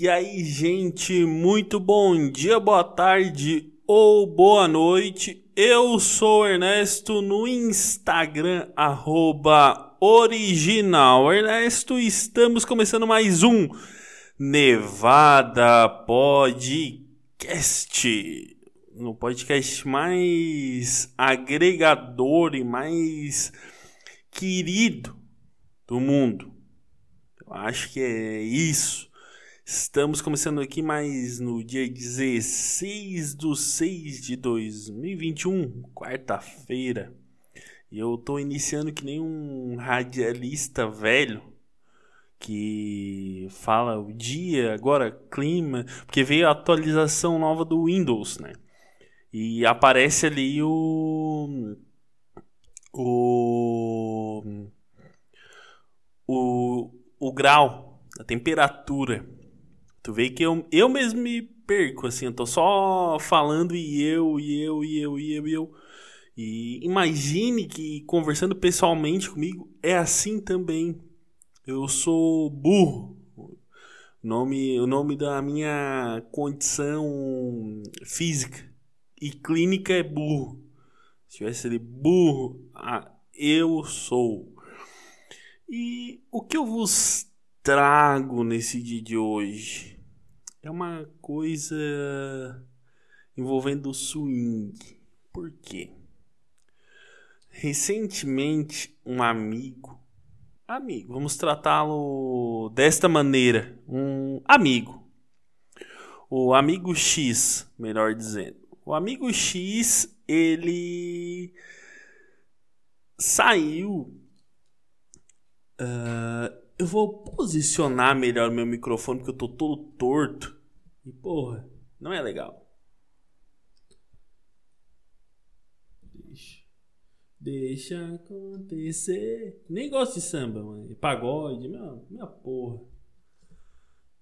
E aí, gente, muito bom dia, boa tarde ou boa noite. Eu sou Ernesto no Instagram, arroba original Ernesto. Estamos começando mais um Nevada Podcast. No podcast mais agregador e mais querido do mundo. Eu acho que é isso. Estamos começando aqui mais no dia 16 do 6 de 2021, quarta-feira. E eu tô iniciando que nem um radialista velho que fala o dia, agora clima, porque veio a atualização nova do Windows, né? E aparece ali o o o, o grau, a temperatura. Tu vê que eu, eu mesmo me perco, assim, eu tô só falando e eu, e eu, e eu, e eu, e eu. E imagine que conversando pessoalmente comigo é assim também. Eu sou burro. Nome, o nome da minha condição física e clínica é burro. Se tivesse ali burro, ah, eu sou. E o que eu vos trago nesse dia de hoje é uma coisa envolvendo swing. Por quê? Recentemente, um amigo, amigo, vamos tratá-lo desta maneira, um amigo, o amigo X, melhor dizendo. O amigo X, ele saiu Uh, eu vou posicionar melhor meu microfone porque eu tô todo torto. E porra, não é legal. Deixa, deixa acontecer. Nem gosto de samba, mano. Pagode, minha, minha porra.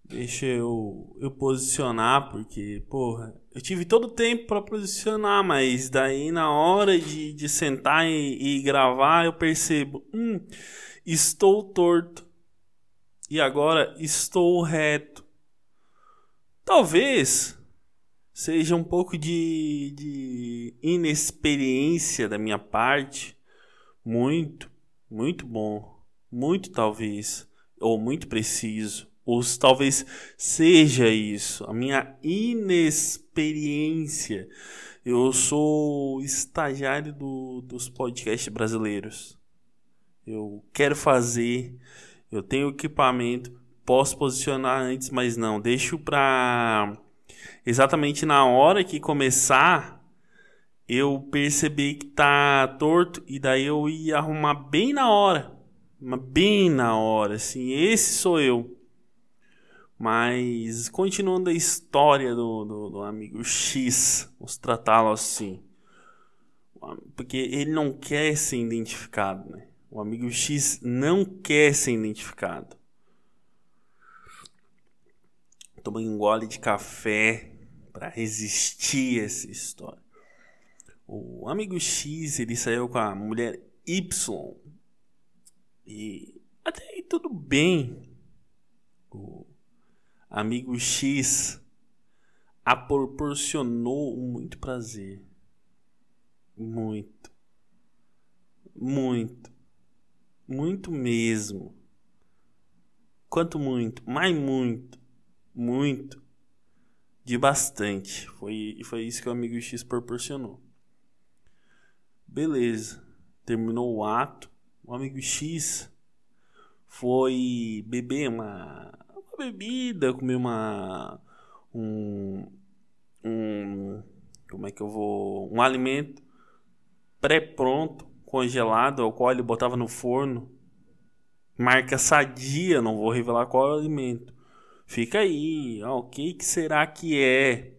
Deixa eu, eu posicionar, porque, porra, eu tive todo o tempo para posicionar, mas daí na hora de, de sentar e, e gravar eu percebo, hum, Estou torto e agora estou reto. Talvez seja um pouco de, de inexperiência da minha parte. Muito, muito bom. Muito talvez. Ou muito preciso. Ou talvez seja isso. A minha inexperiência. Eu sou estagiário do, dos podcasts brasileiros eu quero fazer, eu tenho equipamento, posso posicionar antes, mas não, deixo para exatamente na hora que começar eu percebi que tá torto e daí eu ia arrumar bem na hora, bem na hora, assim, esse sou eu. Mas continuando a história do, do, do amigo X, vamos tratá-lo assim, porque ele não quer ser identificado, né? O amigo X não quer ser identificado. Tomei um gole de café para resistir a essa história. O amigo X ele saiu com a mulher Y e até aí tudo bem. O amigo X a proporcionou muito prazer. Muito. Muito. Muito mesmo. Quanto muito? Mais muito. Muito. De bastante. Foi, foi isso que o amigo X proporcionou. Beleza. Terminou o ato. O amigo X foi beber uma, uma bebida, comer uma. Um, um. Como é que eu vou. Um alimento pré-pronto congelado, ao qual ele botava no forno. Marca sadia, não vou revelar qual é o alimento. Fica aí, ó, o que, que será que é?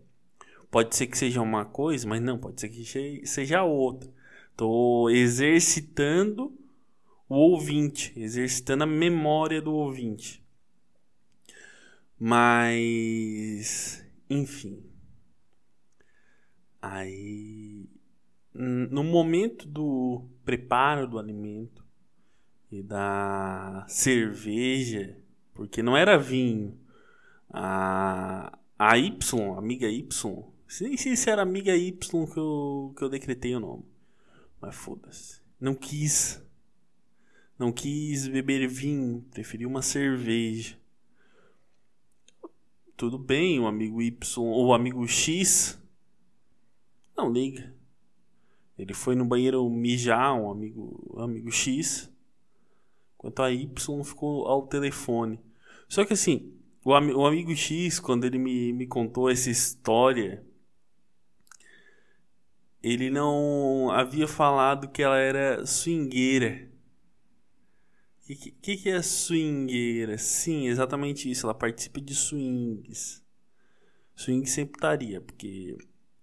Pode ser que seja uma coisa, mas não, pode ser que seja outra. Estou exercitando o ouvinte, exercitando a memória do ouvinte. Mas, enfim. Aí, no momento do preparo do alimento e da cerveja, porque não era vinho. A, a Y, amiga Y, nem sei se era amiga Y que eu, que eu decretei o nome. Mas foda-se. Não quis. Não quis beber vinho, preferiu uma cerveja. Tudo bem, o amigo Y ou o amigo X não liga. Ele foi no banheiro mijar, um amigo, um amigo X, enquanto a Y ficou ao telefone. Só que assim, o, am o amigo X, quando ele me, me contou essa história, ele não havia falado que ela era swingueira. O que, que, que, é swingueira? Sim, exatamente isso. Ela participa de swings. Swing sem putaria, porque.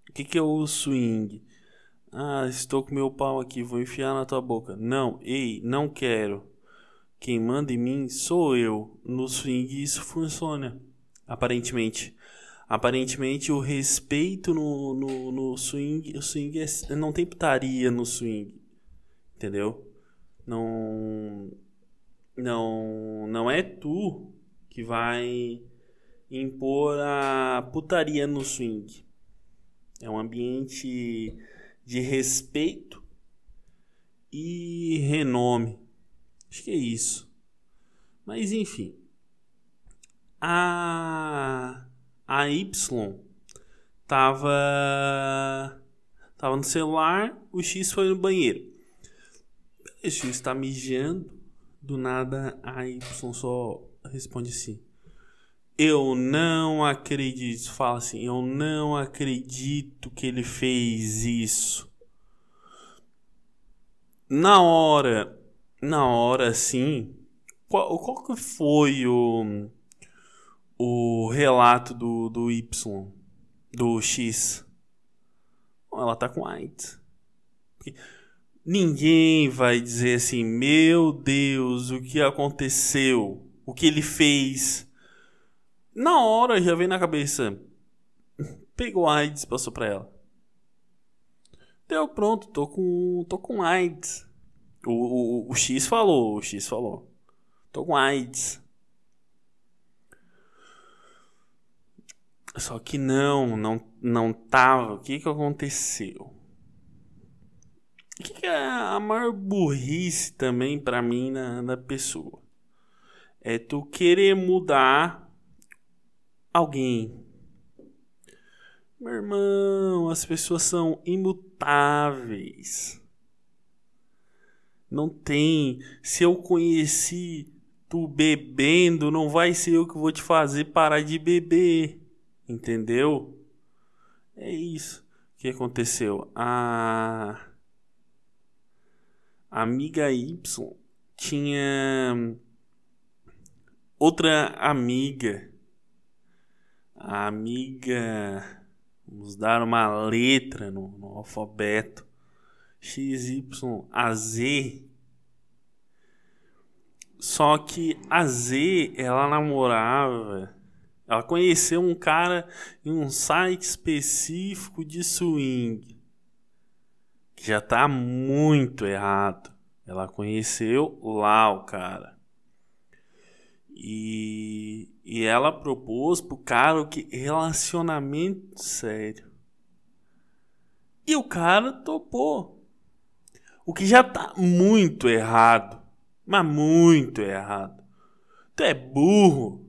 O que, que é o swing? Ah, estou com meu pau aqui, vou enfiar na tua boca. Não, ei, não quero. Quem manda em mim sou eu. No swing isso funciona. Aparentemente. Aparentemente o respeito no, no, no swing. O swing é, não tem putaria no swing. Entendeu? Não. Não. Não é tu que vai impor a putaria no swing. É um ambiente de respeito e renome. Acho que é isso. Mas enfim. A a Y tava tava no celular, o X foi no banheiro. O X está mijando, do nada a Y só responde assim: Eu não acredito. Fala assim: Eu não acredito que ele fez isso. Na hora, na hora assim, qual, qual que foi o o relato do, do Y, do X. Ela tá com AIDS. Ninguém vai dizer assim, meu Deus, o que aconteceu? O que ele fez? Na hora já vem na cabeça. Pegou AIDS, passou pra ela. Deu pronto, tô com, tô com AIDS. O, o, o X falou, o X falou. Tô com AIDS. Só que não, não, não tava. O que que aconteceu? O que, que é a maior burrice também para mim na, na pessoa? É tu querer mudar alguém. Meu irmão, as pessoas são imutáveis. Não tem. Se eu conheci tu bebendo, não vai ser eu que vou te fazer parar de beber. Entendeu? É isso que aconteceu. A amiga Y tinha outra amiga. A amiga. Vamos dar uma letra no, no alfabeto. X, Y, A, Z. Só que a Z, ela namorava ela conheceu um cara em um site específico de swing. Que já tá muito errado. Ela conheceu lá o cara. E, e ela propôs pro cara o que relacionamento sério. E o cara topou. O que já tá muito errado. Mas muito errado. Tu é burro.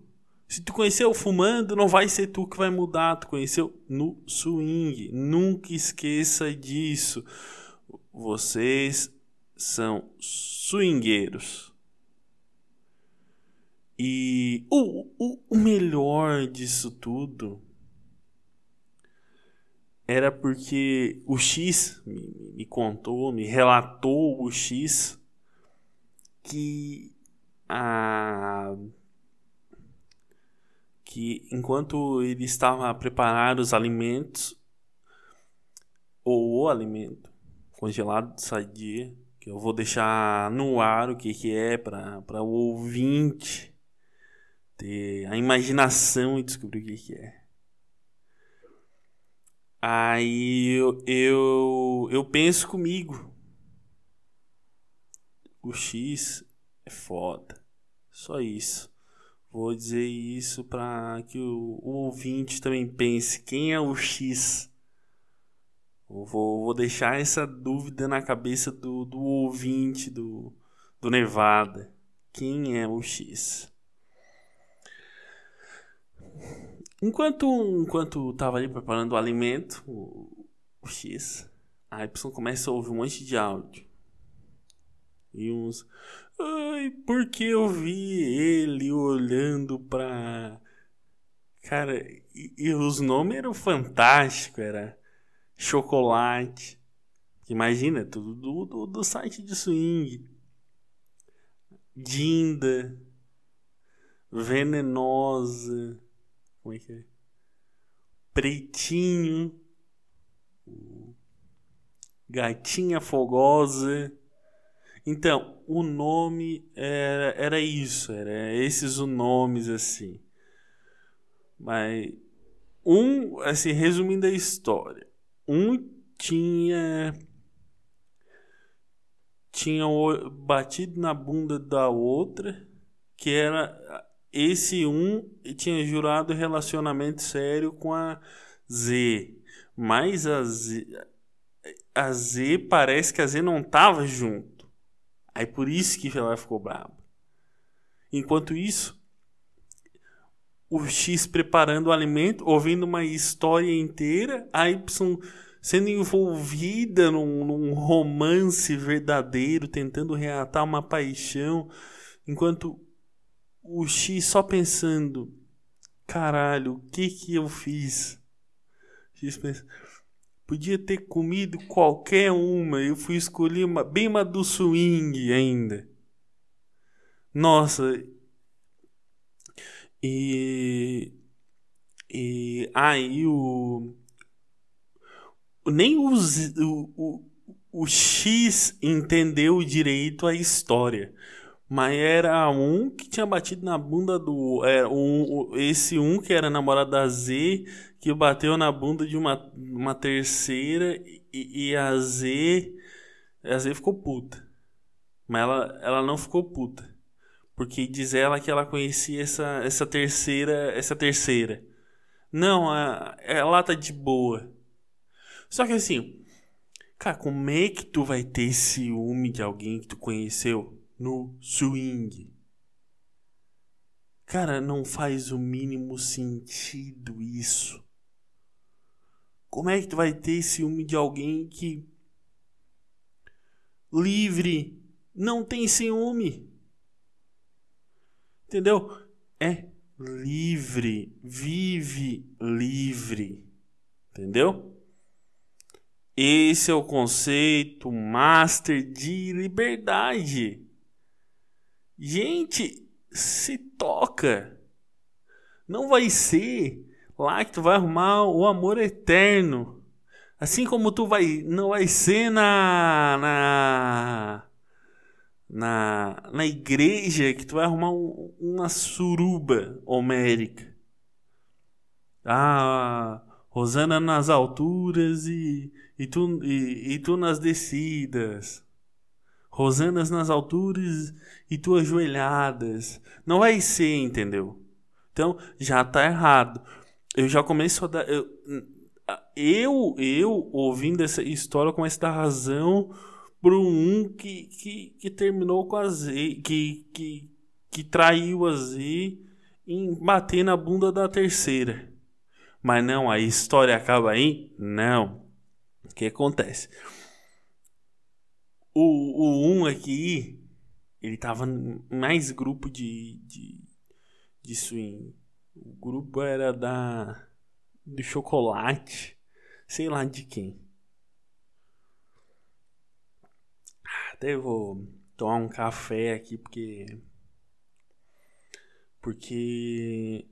Se tu conheceu fumando, não vai ser tu que vai mudar. Tu conheceu no swing. Nunca esqueça disso. Vocês são swingueiros. E o, o, o melhor disso tudo era porque o X me, me contou, me relatou o X que a que enquanto ele estava a preparar os alimentos, ou o alimento congelado de sadia, que eu vou deixar no ar o que, que é para o ouvinte ter a imaginação e descobrir o que, que é. Aí eu, eu, eu penso comigo. O X é foda. Só isso. Vou dizer isso para que o, o, ouvinte também pense: quem é o X? vou, vou deixar essa dúvida na cabeça do, do ouvinte do, do Nevada. Quem é o X? Enquanto enquanto tava ali preparando o alimento, o, o X, a Y começa a ouvir um monte de áudio. E uns. Ai, porque eu vi ele olhando pra. Cara, e, e os nomes eram fantásticos, era chocolate. Imagina, tudo do, do, do site de swing. Dinda. Venenosa. Como é que é? Pretinho. Gatinha fogosa. Então, o nome era, era isso, era esses os nomes assim. Mas um, assim, resumindo a história, um tinha tinha batido na bunda da outra, que era esse um tinha jurado relacionamento sério com a Z, mas a Z, a Z parece que a Z não tava junto. Aí por isso que ela ficou brava. Enquanto isso, o X preparando o alimento, ouvindo uma história inteira, a Y sendo envolvida num, num romance verdadeiro, tentando reatar uma paixão, enquanto o X só pensando: caralho, o que que eu fiz? X podia ter comido qualquer uma, eu fui escolher uma, bem uma do swing ainda. Nossa. E. E aí o. Nem o, o, o, o X entendeu direito a história. Mas era um que tinha batido na bunda do. Era um, esse um que era namorado da Z, que bateu na bunda de uma, uma terceira e, e a Z. A Z ficou puta. Mas ela, ela não ficou puta. Porque diz ela que ela conhecia essa, essa terceira. Essa terceira. Não, a, ela tá de boa. Só que assim. Cara, como é que tu vai ter ciúme de alguém que tu conheceu? No swing. Cara, não faz o mínimo sentido isso. Como é que tu vai ter ciúme de alguém que livre não tem ciúme? Entendeu? É livre, vive livre. Entendeu? Esse é o conceito master de liberdade. Gente, se toca. Não vai ser lá que tu vai arrumar o amor eterno. Assim como tu vai, não vai ser na na na, na igreja que tu vai arrumar um, uma suruba homérica. Ah, Rosana nas alturas e, e, tu, e, e tu nas descidas. Rosanas nas alturas e tu ajoelhadas. Não vai ser, entendeu? Então, já tá errado. Eu já começo a dar. Eu, eu, eu ouvindo essa história, começo a dar razão pro um que, que, que terminou com a Z, que, que, que traiu a Z em bater na bunda da terceira. Mas não, a história acaba aí? Não. O que acontece? O, o 1 um aqui, ele tava mais grupo de, de, de swing. O grupo era da. do chocolate. Sei lá de quem. Até eu vou tomar um café aqui porque. Porque.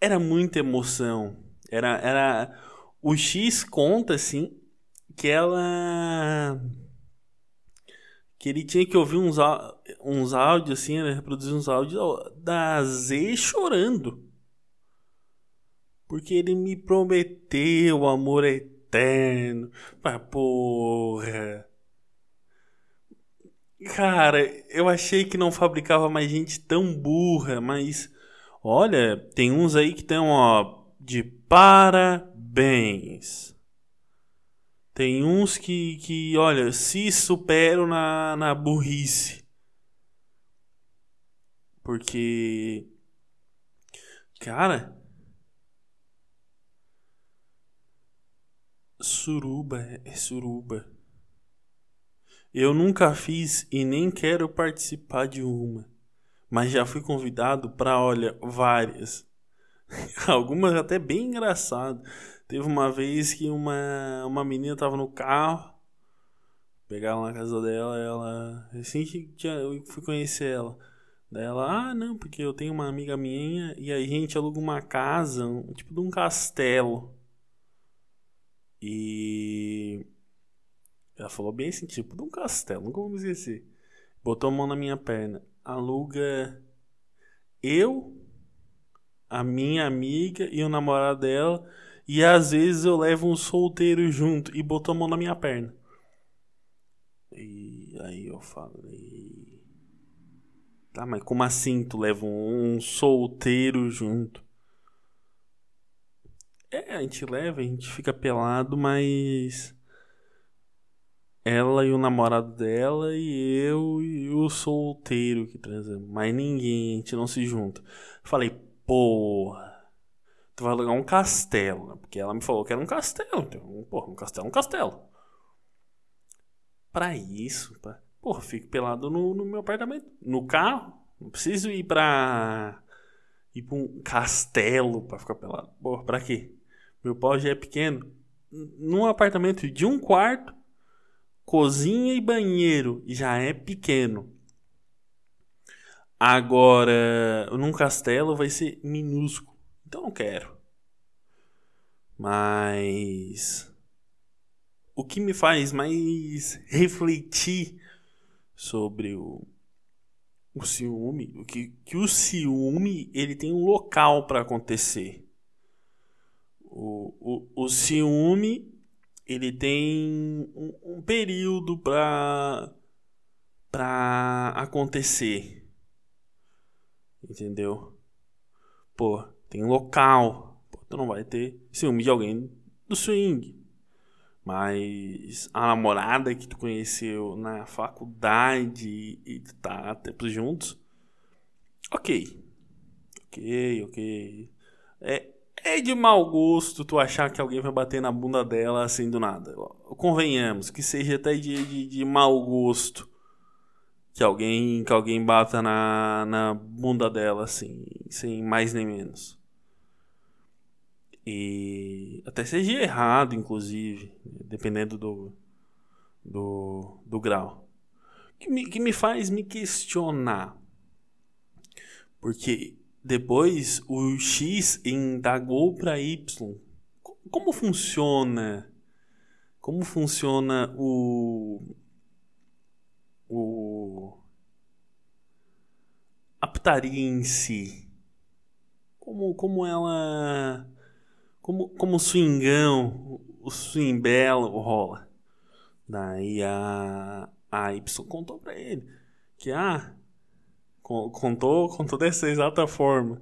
Era muita emoção. Era. era o X conta assim que ela que ele tinha que ouvir uns, uns áudios assim, né? reproduzir uns áudios da Z chorando. Porque ele me prometeu amor eterno. Mas porra. Cara, eu achei que não fabricava mais gente tão burra, mas olha, tem uns aí que estão, ó, de parabéns. Tem uns que, que olha, se superam na, na burrice. Porque. Cara. Suruba é suruba. Eu nunca fiz e nem quero participar de uma, mas já fui convidado para, olha, várias. Algumas até bem engraçado. Teve uma vez que uma, uma menina tava no carro, pegaram na casa dela, ela assim que eu fui conhecer ela. Daí ela, ah, não, porque eu tenho uma amiga minha e a gente aluga uma casa, um, tipo de um castelo. E ela falou bem assim, tipo, de um castelo, nunca vou me esquecer. Botou a mão na minha perna. Aluga eu, a minha amiga e o namorado dela. E às vezes eu levo um solteiro junto e botou a mão na minha perna. E aí eu falei. Tá, mas como assim tu leva um solteiro junto? É, a gente leva, a gente fica pelado, mas ela e o namorado dela e eu e o solteiro que transamos. Mas ninguém, a gente não se junta. Falei, porra, tu vai alugar um castelo, né? Porque ela me falou que era um castelo. Então, porra, um castelo é um castelo. Pra isso, pra... porra, fico pelado no, no meu apartamento. No carro, não preciso ir pra. ir pra um castelo pra ficar pelado. Porra, pra quê? Meu pau já é pequeno. Num apartamento de um quarto cozinha e banheiro já é pequeno. Agora, num castelo vai ser minúsculo. Então não quero. Mas o que me faz mais refletir sobre o, o ciúme, o que, que o ciúme ele tem um local para acontecer. O, o, o ciúme ele tem um, um período para para acontecer. Entendeu? Pô, tem local. Pô, tu não vai ter ciúme de alguém do swing. Mas a namorada que tu conheceu na faculdade e tu tá tempos juntos. Ok. Ok, ok. É, é de mau gosto tu achar que alguém vai bater na bunda dela assim do nada. Convenhamos, que seja até de, de, de mau gosto que alguém que alguém bata na, na bunda dela assim, sem mais nem menos. E até seja errado, inclusive, dependendo do, do, do grau. Que me, que me faz me questionar. Porque depois o X indagou para Y. Como funciona? Como funciona o o a putaria em si? Como como ela como como o swingão, o swingbelo rola? Daí a a Y contou para ele que ah contou, contou dessa exata forma.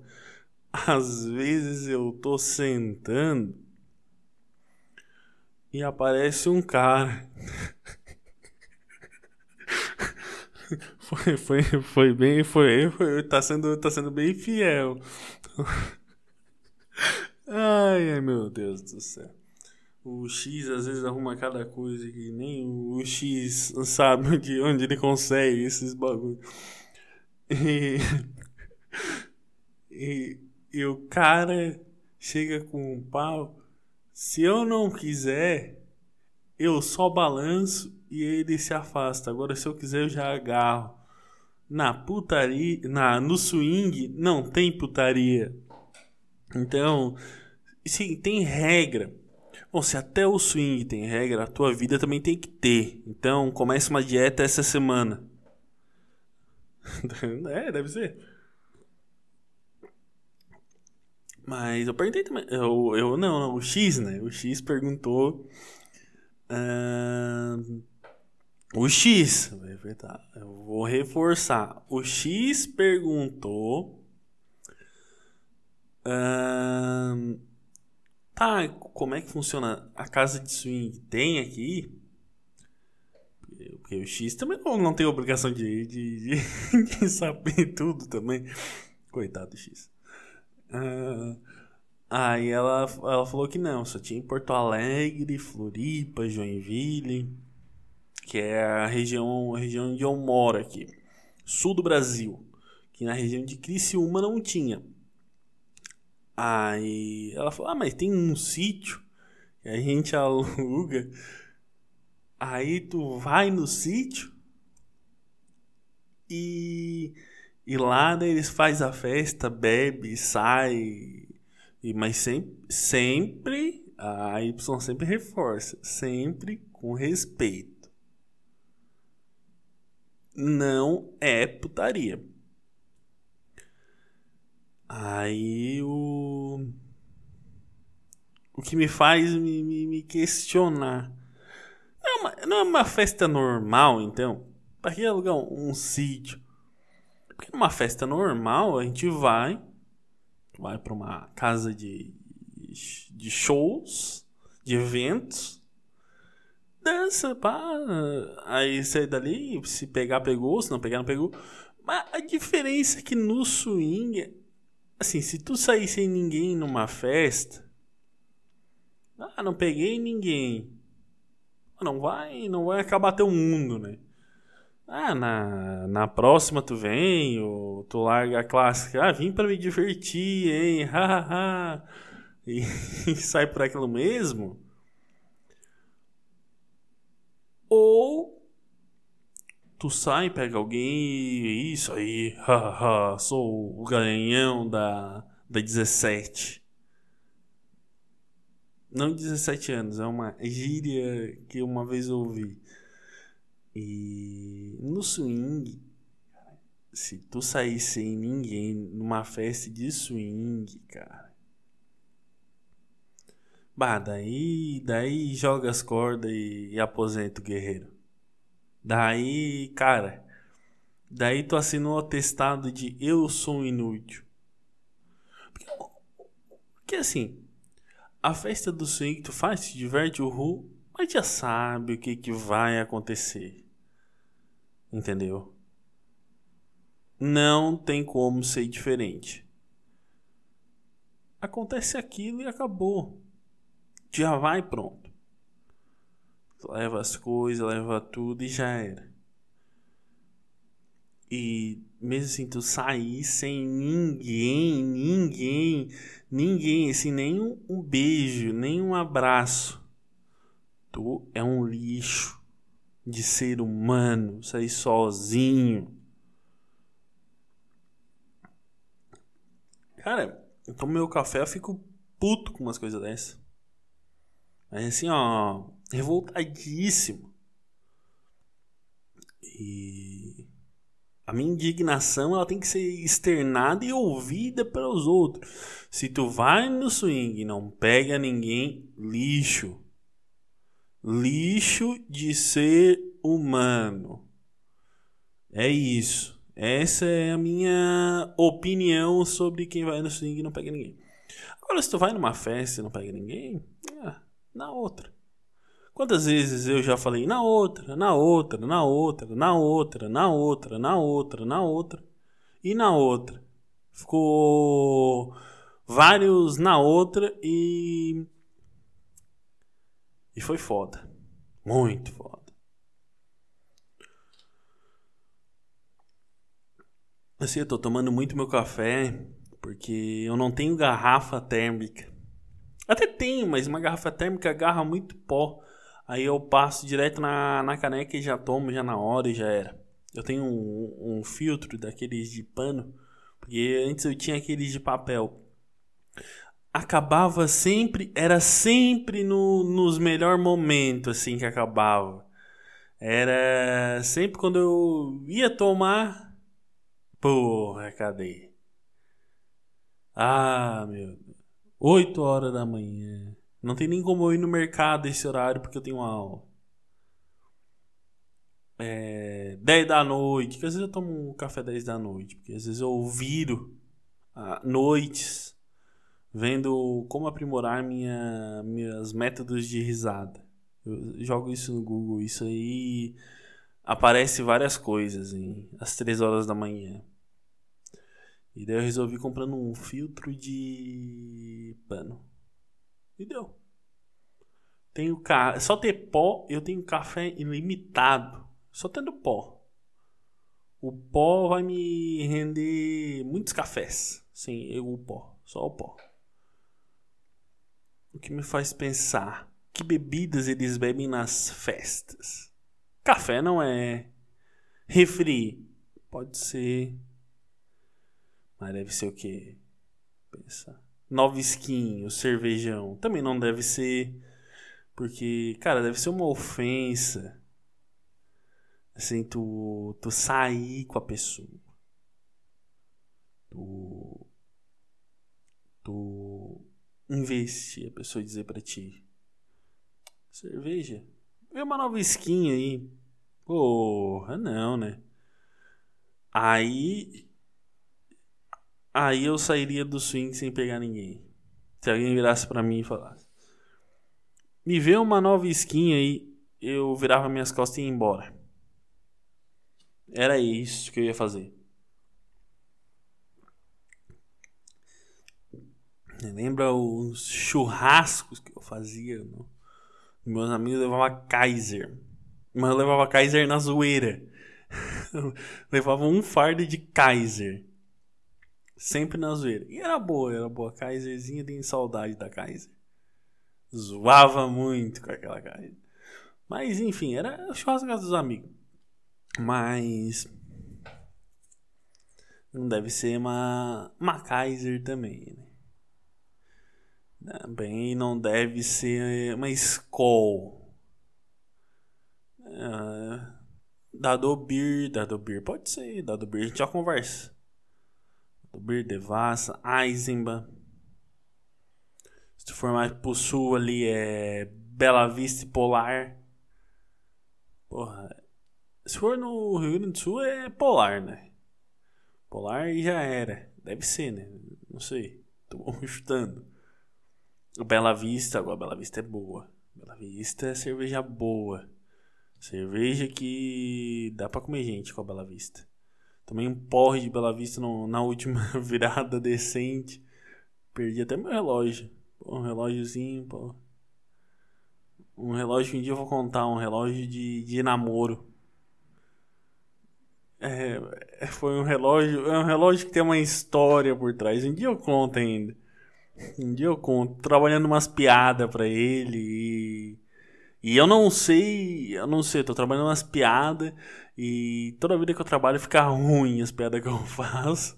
Às vezes eu tô sentando e aparece um cara. foi, foi, foi bem, foi, foi, tá sendo, tá sendo bem fiel. ai, meu Deus do céu. O X às vezes arruma cada coisa que nem o X sabe de onde ele consegue esses bagulhos. E, e, e o cara chega com um pau. Se eu não quiser, eu só balanço e ele se afasta. Agora, se eu quiser, eu já agarro. Na putaria, na, no swing, não tem putaria. Então, sim, tem regra. Bom, se até o swing tem regra, a tua vida também tem que ter. Então, comece uma dieta essa semana. é, deve ser. Mas eu perguntei também. Eu, eu não, não, o X, né? O X perguntou uh, O X, é. Eu vou reforçar. O X perguntou. Tá, como é que funciona a casa de swing? Tem aqui? Porque o X também não, não tem obrigação de, de, de, de saber tudo também. Coitado do X. Aí ela, ela falou que não, só tinha em Porto Alegre, Floripa, Joinville, que é a região, a região onde eu moro aqui, sul do Brasil, que na região de Criciúma não tinha. Aí ela falou: Ah, mas tem um sítio que a gente aluga. Aí tu vai no sítio e, e lá né, eles fazem a festa, bebe, sai. E, mas sempre, sempre, a Y sempre reforça, sempre com respeito. Não é putaria. Aí o. O que me faz me, me, me questionar. Não é, uma, não é uma festa normal, então? Pra que alugar um, um sítio? Porque numa festa normal a gente vai. Vai pra uma casa de, de shows, de eventos. Dança, pá. Aí sai dali, se pegar, pegou, se não pegar, não pegou. Mas a diferença é que no swing Assim, se tu sair sem ninguém numa festa. Ah, não peguei ninguém. Não vai, não vai acabar teu mundo, né? Ah, na, na próxima tu vem, ou tu larga a clássica. Ah, vim para me divertir, hein? Hahaha. e, e sai por aquilo mesmo. Ou tu sai, pega alguém e isso aí, sou o garanhão da, da 17. Não 17 anos, é uma gíria que uma vez ouvi. E no swing, se tu sair sem ninguém numa festa de swing, cara. Bah, daí, daí joga as cordas e, e aposenta o guerreiro. Daí, cara, daí tu assinou o atestado de eu sou inútil. Porque, porque assim, a festa do swing tu faz, te diverte o ru, mas já sabe o que, que vai acontecer. Entendeu? Não tem como ser diferente. Acontece aquilo e acabou. Já vai pronto leva as coisas, leva tudo e já era. E mesmo assim, tu sair sem ninguém, ninguém, ninguém, assim, nem um, um beijo, nem um abraço. Tu é um lixo de ser humano, sair sozinho. Cara, eu tomo meu café, eu fico puto com umas coisas dessas. Mas assim, ó, revoltadíssimo. E a minha indignação ela tem que ser externada e ouvida pelos outros. Se tu vai no swing e não pega ninguém, lixo. Lixo de ser humano. É isso. Essa é a minha opinião sobre quem vai no swing e não pega ninguém. Agora, se tu vai numa festa e não pega ninguém, ah, na outra. Quantas vezes eu já falei na outra, na outra, na outra, na outra, na outra, na outra, na outra e na outra. Ficou vários na outra e e foi foda. Muito foda. Assim, eu tô tomando muito meu café porque eu não tenho garrafa térmica. Até tenho, mas uma garrafa térmica agarra muito pó. Aí eu passo direto na, na caneca e já tomo já na hora e já era. Eu tenho um, um filtro daqueles de pano, porque antes eu tinha aqueles de papel. Acabava sempre, era sempre no, nos melhores momentos assim que acabava. Era sempre quando eu ia tomar. Porra, cadê? Ah, meu. 8 horas da manhã. Não tem nem como eu ir no mercado esse horário porque eu tenho aula. é, 10 da noite, que às vezes eu tomo um café 10 da noite, porque às vezes eu viro ah, noites vendo como aprimorar minha, meus métodos de risada. Eu jogo isso no Google, isso aí aparece várias coisas em, às 3 horas da manhã. E daí eu resolvi comprando um filtro de pano. E deu. Tenho ca... Só ter pó, eu tenho café ilimitado. Só tendo pó. O pó vai me render muitos cafés. Sim, eu o pó. Só o pó. O que me faz pensar que bebidas eles bebem nas festas. Café não é. Refri. Pode ser. Mas deve ser o quê? Nova skin, o cervejão. Também não deve ser. Porque, cara, deve ser uma ofensa. Assim, tu, tu sair com a pessoa. Tu. Tu investir a pessoa dizer para ti. Cerveja. Vê uma nova skin aí. Porra, não, né? Aí. Aí eu sairia do swing sem pegar ninguém. Se alguém virasse para mim e falasse: Me vê uma nova skin aí. Eu virava minhas costas e ia embora. Era isso que eu ia fazer. Lembra os churrascos que eu fazia? Meus amigos levavam Kaiser. Mas eu levava Kaiser na zoeira. levava um fardo de Kaiser. Sempre na zoeira. E era boa, era boa. Kaiserzinha, tem saudade da Kaiser. Zoava muito com aquela Kaiser. Mas enfim, era churrasco dos amigos. Mas. Não deve ser uma, uma Kaiser também, né? Também não deve ser uma Skoll. Uh, Dado Beer, Dado Beer pode ser, Dado Beer a gente já conversa. Beer, Devassa, Eisenbahn. Se tu for mais pro sul ali é Bela Vista e Polar. Porra, se for no Rio Grande do Sul é Polar, né? Polar e já era. Deve ser, né? Não sei. Tô chutando. Bela Vista, agora Bela Vista é boa. Bela Vista é cerveja boa. Cerveja que dá para comer gente com a Bela Vista. Tomei um porre de Bela Vista no, na última virada decente. Perdi até meu relógio. Um relógiozinho, pô. Um relógio que um dia eu vou contar, um relógio de, de namoro. É, foi um relógio. É um relógio que tem uma história por trás. Um dia eu conto ainda. Um dia eu conto, trabalhando umas piadas pra ele e. E eu não sei, eu não sei, eu tô trabalhando umas piadas e toda vida que eu trabalho fica ruim as piadas que eu faço.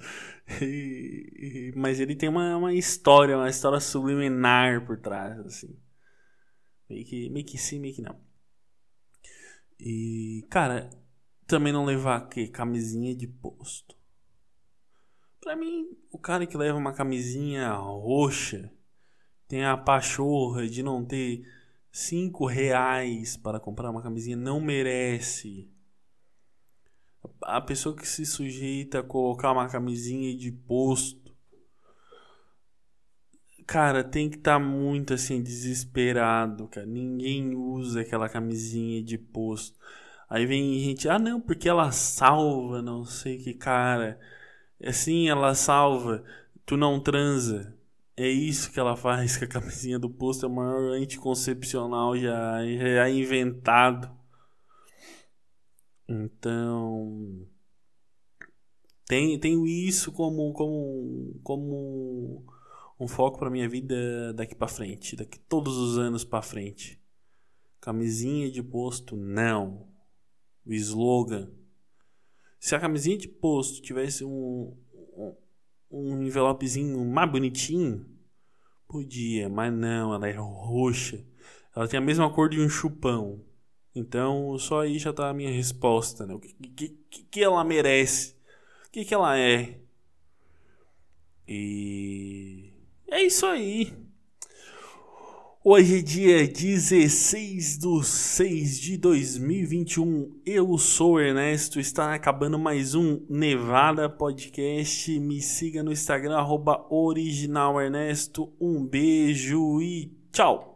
E, e, mas ele tem uma, uma história, uma história subliminar por trás, assim. Meio que, meio que sim, meio que não. E, cara, também não levar que camisinha de posto. Pra mim, o cara que leva uma camisinha roxa tem a pachorra de não ter cinco reais para comprar uma camisinha não merece. A pessoa que se sujeita a colocar uma camisinha de posto, cara, tem que estar tá muito assim desesperado, cara. Ninguém usa aquela camisinha de posto. Aí vem gente, ah não, porque ela salva, não sei que cara. Assim ela salva, tu não transa. É isso que ela faz com a camisinha do posto, é o maior anticoncepcional já, já inventado. Então, tem, tenho isso como, como, como um foco para minha vida daqui para frente, daqui todos os anos para frente. Camisinha de posto, não. O slogan se a camisinha de posto tivesse um, um, envelopezinho mais bonitinho, podia, mas não, ela é roxa. Ela tem a mesma cor de um chupão. Então, só aí já tá a minha resposta, né? O que, que, que ela merece? O que, que ela é? E é isso aí. Hoje é dia 16 de 6 de 2021. Eu sou Ernesto. Está acabando mais um Nevada Podcast. Me siga no Instagram, arroba Ernesto. Um beijo e tchau!